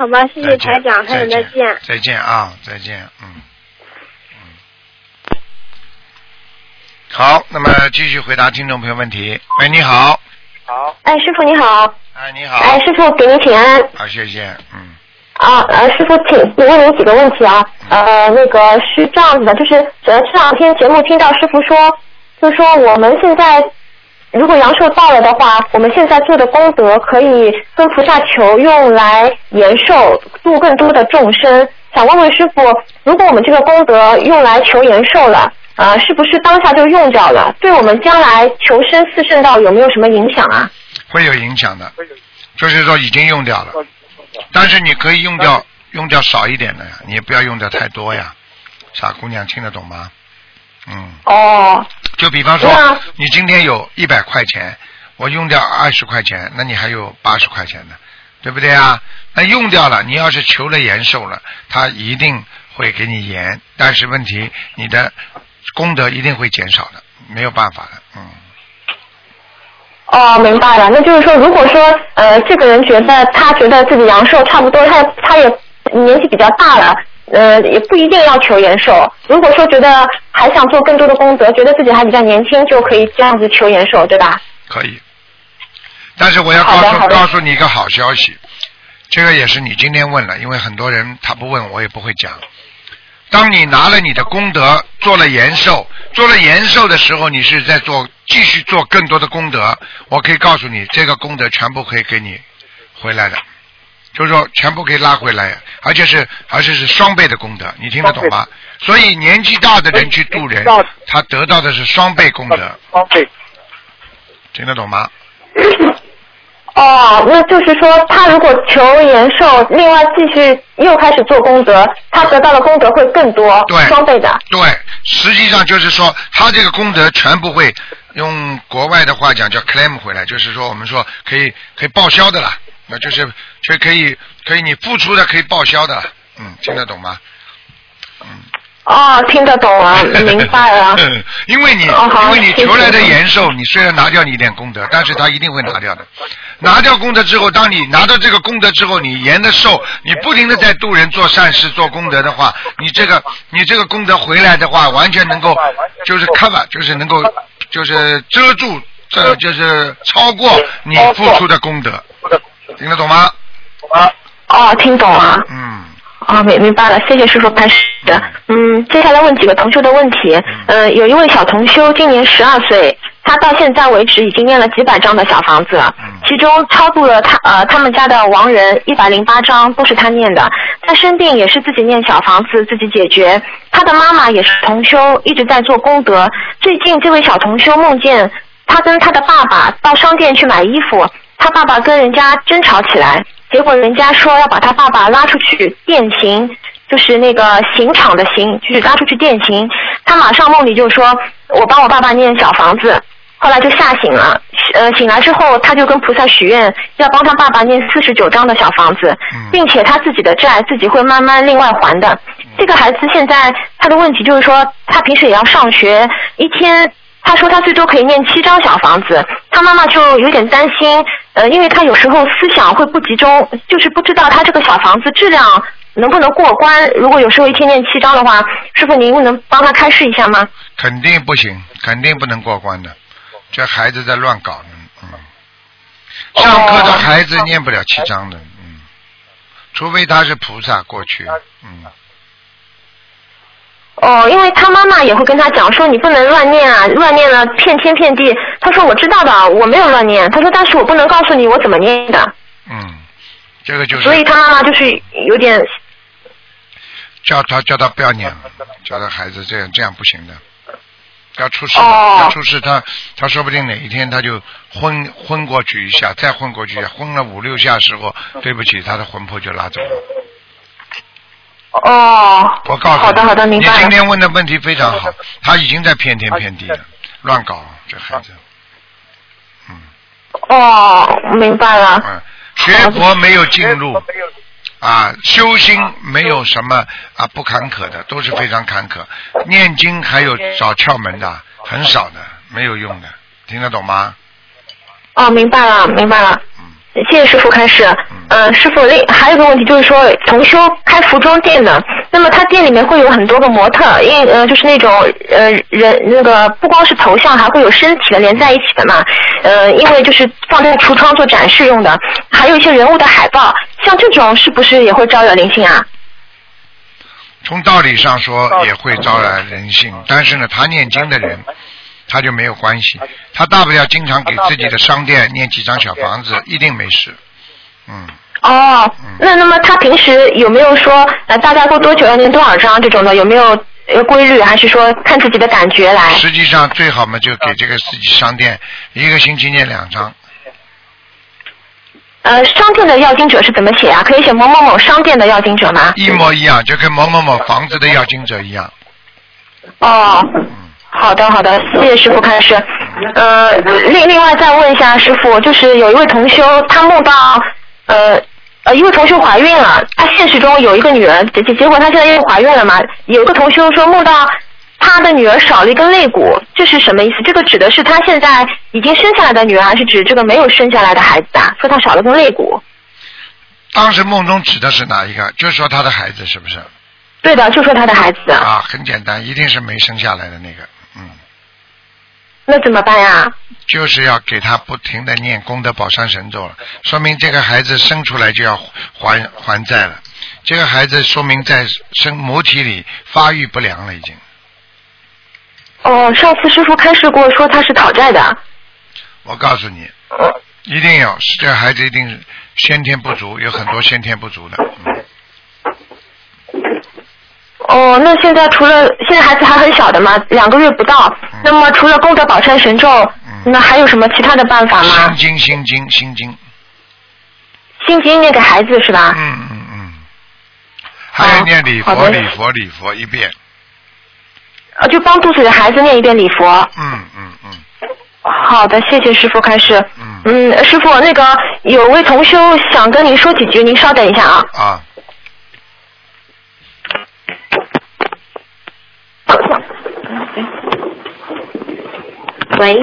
好吧，谢谢台长，台长再见。再见。啊，再见，嗯，嗯。好，那么继续回答听众朋友问题。喂，你好，好，哎，师傅你好，哎，你好，哎，师傅给您请安。好，谢谢，嗯，啊，呃，师傅请问您几个问题啊，呃，那个是这样子的，就是呃这两天节目听到师傅说，就是说我们现在如果阳寿到了的话，我们现在做的功德可以跟菩萨求用来延寿，度更多的众生。想问问师傅，如果我们这个功德用来求延寿了，啊，是不是当下就用掉了？对我们将来求生四圣道有没有什么影响啊？会有影响的，就是说已经用掉了，但是你可以用掉用掉少一点的呀，你也不要用掉太多呀。傻姑娘听得懂吗？嗯，哦，就比方说你今天有一百块钱，我用掉二十块钱，那你还有八十块钱呢，对不对啊？那用掉了，你要是求了延寿了，他一定会给你延，但是问题你的功德一定会减少的，没有办法的，嗯。哦，明白了。那就是说，如果说呃，这个人觉得他觉得自己阳寿差不多，他他也年纪比较大了，呃，也不一定要求延寿。如果说觉得还想做更多的功德，觉得自己还比较年轻，就可以这样子求延寿，对吧？可以。但是我要告诉告诉你一个好消息，这个也是你今天问了，因为很多人他不问我也不会讲。当你拿了你的功德做了延寿，做了延寿的时候，你是在做继续做更多的功德。我可以告诉你，这个功德全部可以给你回来的，就是说全部可以拉回来，而且是而且是双倍的功德，你听得懂吗？所以年纪大的人去度人，他得到的是双倍功德，双倍。听得懂吗？哦，那就是说，他如果求延寿，另外继续又开始做功德，他得到的功德会更多，对双倍的。对，实际上就是说，他这个功德全部会用国外的话讲叫 claim 回来，就是说我们说可以可以报销的啦，那就是就可以可以你付出的可以报销的，嗯，听得懂吗？嗯哦，听得懂啊，明白了。(laughs) 因为你、哦因为你求来的延寿，你虽然拿掉你一点功德，但是他一定会拿掉的。拿掉功德之后，当你拿到这个功德之后，你延的寿，你不停的在度人、做善事、做功德的话，你这个你这个功德回来的话，完全能够就是 cover，就是能够就是遮住，这就是超过你付出的功德，听得懂吗？哦，听懂了。嗯，哦，明明白了，谢谢师傅开始。嗯，接下来问几个同修的问题。呃，有一位小同修今年十二岁，他到现在为止已经念了几百张的小房子了，其中超度了他呃他们家的亡人一百零八张，都是他念的。他生病也是自己念小房子自己解决。他的妈妈也是同修，一直在做功德。最近这位小同修梦见他跟他的爸爸到商店去买衣服，他爸爸跟人家争吵起来，结果人家说要把他爸爸拉出去电刑，就是那个刑场的刑，就是拉出去电刑。他马上梦里就说：“我帮我爸爸念小房子。”后来就吓醒了，呃，醒来之后他就跟菩萨许愿，要帮他爸爸念四十九张的小房子，并且他自己的债自己会慢慢另外还的。这个孩子现在他的问题就是说，他平时也要上学，一天他说他最多可以念七张小房子，他妈妈就有点担心，呃，因为他有时候思想会不集中，就是不知道他这个小房子质量能不能过关。如果有时候一天念七张的话，师傅您能帮他开示一下吗？肯定不行，肯定不能过关的。这孩子在乱搞呢，嗯，上课的孩子念不了七章的，嗯，除非他是菩萨过去，嗯，哦，因为他妈妈也会跟他讲说你不能乱念啊，乱念了骗天骗地。他说我知道的，我没有乱念。他说但是我不能告诉你我怎么念的，嗯，这个就是所以他妈妈就是有点叫他叫他不要念，叫他孩子这样这样不行的，要出事要出事，他他说不定哪一天他就昏昏过去一下，再昏过去一下，昏了五六下时候，对不起，他的魂魄就拉走了。哦。我告诉你，好的好的，明白。你今天问的问题非常好，他已经在骗天骗地了，乱搞这孩子。嗯哦，明白了。嗯，学佛没有进入啊，修心没有什么啊不坎坷的，都是非常坎坷。念经还有找窍门的，很少的，没有用的，听得懂吗？哦，明白了，明白了。谢谢师傅开始。呃，师傅，另还有个问题就是说，同修开服装店的，那么他店里面会有很多个模特，因呃就是那种呃人那个不光是头像，还会有身体的连在一起的嘛。呃，因为就是放在橱窗做展示用的，还有一些人物的海报，像这种是不是也会招惹灵性啊？从道理上说也会招来人性，但是呢，他念经的人。他就没有关系，他大不了经常给自己的商店念几张小房子，一定没事。嗯。哦，那那么他平时有没有说呃大概过多久要念多少张这种的？有没有呃规律，还是说看自己的感觉来？实际上最好嘛，就给这个自己商店一个星期念两张。呃，商店的要经者是怎么写啊？可以写某某某商店的要经者吗？一模一样，就跟某某某房子的要经者一样。哦。好的，好的，谢谢师傅开始。呃，另另外再问一下师傅，就是有一位同修，他梦到呃呃一位同修怀孕了，他现实中有一个女儿，结结果他现在又怀孕了嘛？有个同修说梦到他的女儿少了一根肋骨，这是什么意思？这个指的是他现在已经生下来的女儿，还是指这个没有生下来的孩子啊？说他少了根肋骨。当时梦中指的是哪一个？就是说他的孩子是不是？对的，就说他的孩子。啊，很简单，一定是没生下来的那个。那怎么办呀？就是要给他不停的念功德宝山神咒了，说明这个孩子生出来就要还还债了。这个孩子说明在生母体里发育不良了，已经。哦，上次师傅开示过说他是讨债的。我告诉你，一定有，这个孩子一定是先天不足，有很多先天不足的。嗯哦，那现在除了现在孩子还很小的嘛，两个月不到。那么除了功德宝山神咒，嗯，那还有什么其他的办法吗心？经心经心经，心经念给孩子是吧？嗯嗯嗯，还有念礼佛礼佛礼佛一遍，呃，就帮肚子里的孩子念一遍礼佛。嗯嗯嗯好的，谢谢师傅开始。嗯嗯，师傅，那个有位同修想跟您说几句，您稍等一下啊。啊，喂。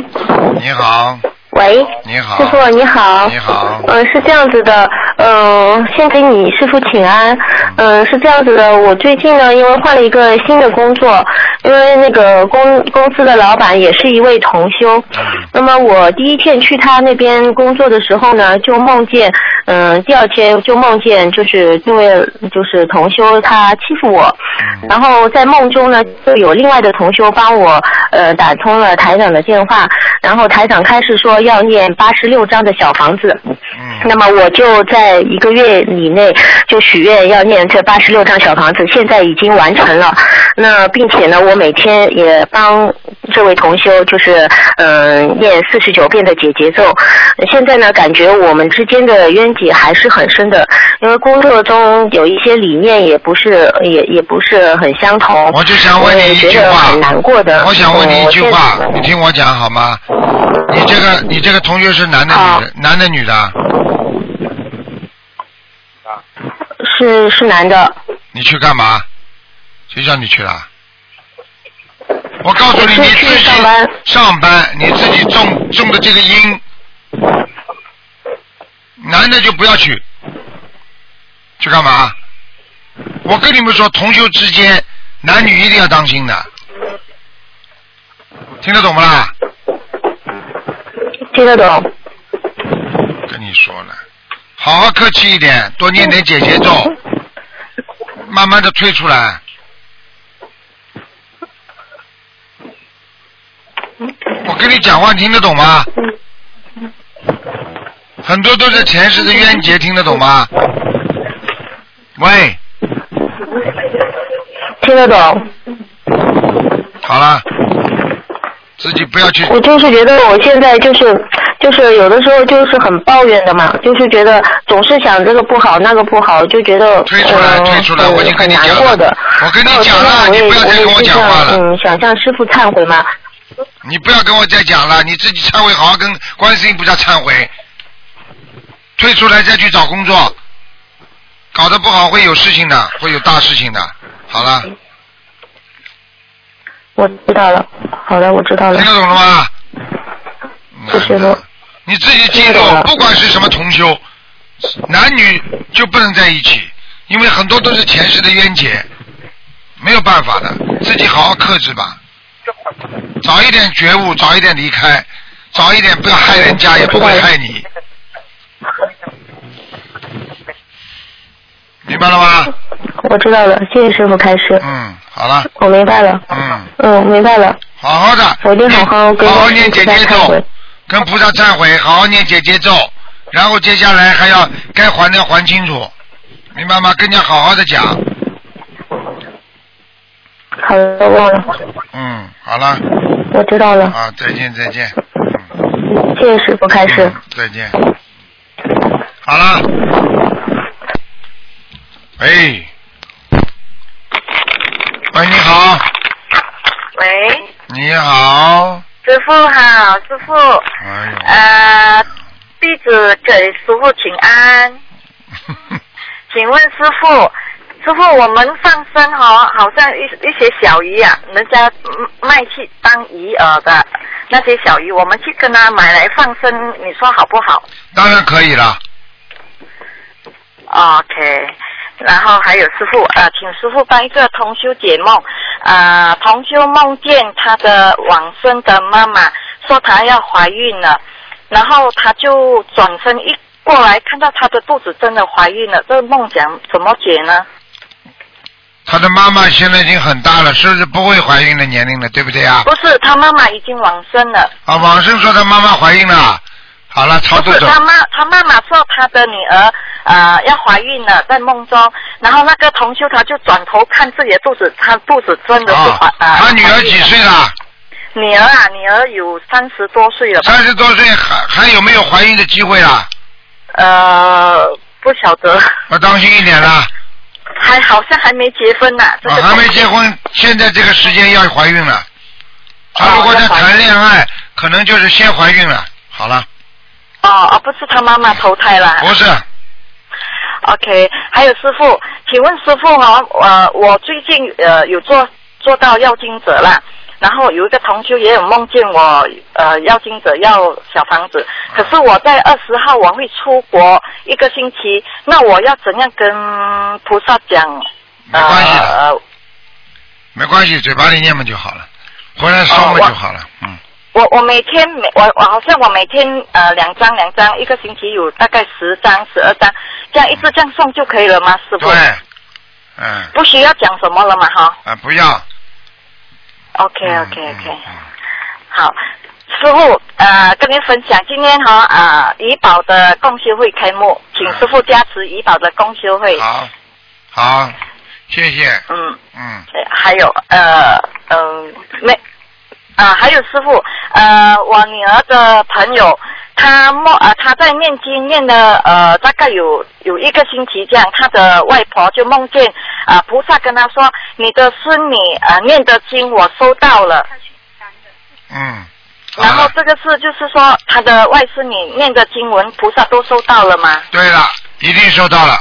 你好。喂，你好，师傅你好。你好。嗯、是这样子的，嗯、先给你师傅请安。嗯、是这样子的，我最近呢，因为换了一个新的工作，因为那个公公司的老板也是一位同修。那么我第一天去他那边工作的时候呢，就梦见，嗯、第二天就梦见就是这位就是同修他欺负我，然后在梦中呢，就有另外的同修帮我呃打通了台长的电话，然后台长开始说要念八十六章的小房子，嗯那么我就在一个月以内就许愿要念这八十六张小房子，现在已经完成了。那并且呢，我每天也帮这位同修就是嗯、呃念四十九遍的解结咒。现在呢，感觉我们之间的冤结还是很深的，因为工作中有一些理念也不是也也不是很相同。我就想问你一句话很难过的。我想问你一句嗯话你听我讲好吗？你这个你这个同学是男的女的？男的女的？是是男的。你去干嘛？谁叫你去了？我告诉你，你自己上班上班你自己种种的这个因，男的就不要去，去干嘛？我跟你们说，同修之间男女一定要当心的，听得懂不啦？听得懂。跟你说了，好好客气一点，多念点姐姐咒，慢慢的退出来。我跟你讲话听得懂吗？很多都是前世的冤结，听得懂吗？喂，听得懂。好了，自己不要去我就是觉得我现在就是就是有的时候就是很抱怨的嘛，就是觉得总是想这个不好那个不好，就觉得退出来嗯退出来我已经跟你讲过的。我跟你讲了你不要再跟我讲话了想嗯，想向师傅忏悔嘛。你不要跟我再讲了，你自己忏悔，好好跟观世音菩萨忏悔，退出来再去找工作，搞得不好会有事情的，会有大事情的。好了，我知道了，好的，我知道了听。得懂了吗？谢谢了你自己记住不管是什么同修，男女就不能在一起，因为很多都是前世的冤结，没有办法的，自己好好克制吧。早一点觉悟，早一点离开，早一点不要害人家，也不会害你。明白了吗？我知道了，谢谢师傅开始。嗯，好了，我明白了。嗯，嗯，明白了。好好的，我一定好好跟好好念姐姐咒，跟菩萨忏悔，好好念姐姐咒，然后接下来还要该还的还清楚，明白吗？跟人家好好的讲，好的，忘了，嗯，好了，我知道了。啊，再见再见，嗯，谢谢师傅开始。嗯再见，好了，喂，喂，你好，喂，你好，师傅好，师傅，哎呦，呃，弟子给师傅请安，(laughs) 请问师傅，师傅我们放生哦，好像一一些小鱼啊，人家嗯卖去当鱼饵的那些小鱼，我们去跟他买来放生，你说好不好？当然可以了，？OK。然后还有师傅，呃，请师傅帮一个同修解梦，呃，同修梦见他的往生的妈妈说她要怀孕了，然后他就转身一过来，看到她的肚子真的怀孕了，这个梦想怎么解呢？他的妈妈现在已经很大了，是不是不会怀孕的年龄了，对不对啊？不是，他妈妈已经往生了，啊，往生说他妈妈怀孕了，好了，超度他妈，他妈妈说他的女儿呃要怀孕了，在梦中，然后那个同修他就转头看自己的肚子，他肚子真的是怀啊，呃他女儿几岁了？女儿啊，女儿有三十多岁了吧？三十多岁还还有没有怀孕的机会啊？呃，不晓得，要当心一点啦。还好像还没结婚呢、这啊，个还没结婚，现在这个时间要怀孕了。他如果在谈恋爱，可能就是先怀孕了。好了，哦哦，不是他妈妈投胎了。不是，OK，还有师傅，请问师傅哈、呃，我最近呃有做做到要经者了，然后有一个同修也有梦见我呃要经者要小房子，可是我在二十号我会出国一个星期，那我要怎样跟菩萨讲？没关系的，呃，没关系，嘴巴里念嘛就好了，回来烧嘛就好了。嗯，我我每天每我我好像我每天呃两张两张，一个星期有大概十张十二张，这样一直这样送就可以了吗，师傅？对，嗯不需要讲什么了嘛哈。啊，不要。OK 嗯 OK OK，、嗯嗯好，师傅呃跟您分享，今天哈啊怡宝的共修会开幕，请师傅加持怡宝的共修会。好，好，谢谢。嗯，嗯，呃还有呃嗯、没啊、还有师傅呃我女儿的朋友。她梦呃，她在念经念了呃，大概有有一个星期这样，她的外婆就梦见啊、菩萨跟她说，你的孙女呃念的经我收到了，嗯。然后这个是就是说，他的外孙女念的经文，菩萨都收到了吗？对了，一定收到了。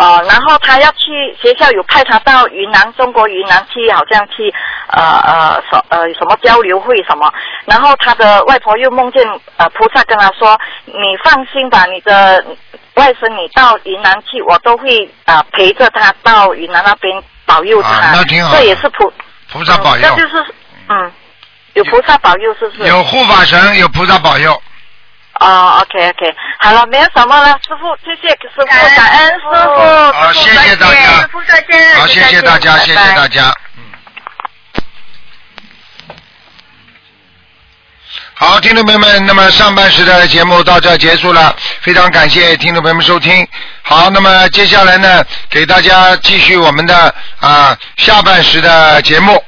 哦，然后他要去学校有派他到云南，中国云南去，好像去呃呃什呃什么交流会什么。然后他的外婆又梦见呃菩萨跟他说：“你放心吧，你的外孙女到云南去，我都会呃陪着他到云南那边保佑他。啊那挺好这也是菩菩萨保佑嗯，这就是嗯，有菩萨保佑是不是？有护法神，有菩萨保佑。哦，OK OK，好了，没有什么了，师傅，谢谢师傅，感恩师傅，好，谢谢大家。师傅再见，好，谢谢大家，谢谢大家。嗯。好，听众朋友们，那么上半时的节目到这儿结束了，非常感谢听众朋友们收听。好，那么接下来呢，给大家继续我们的啊下半时的节目。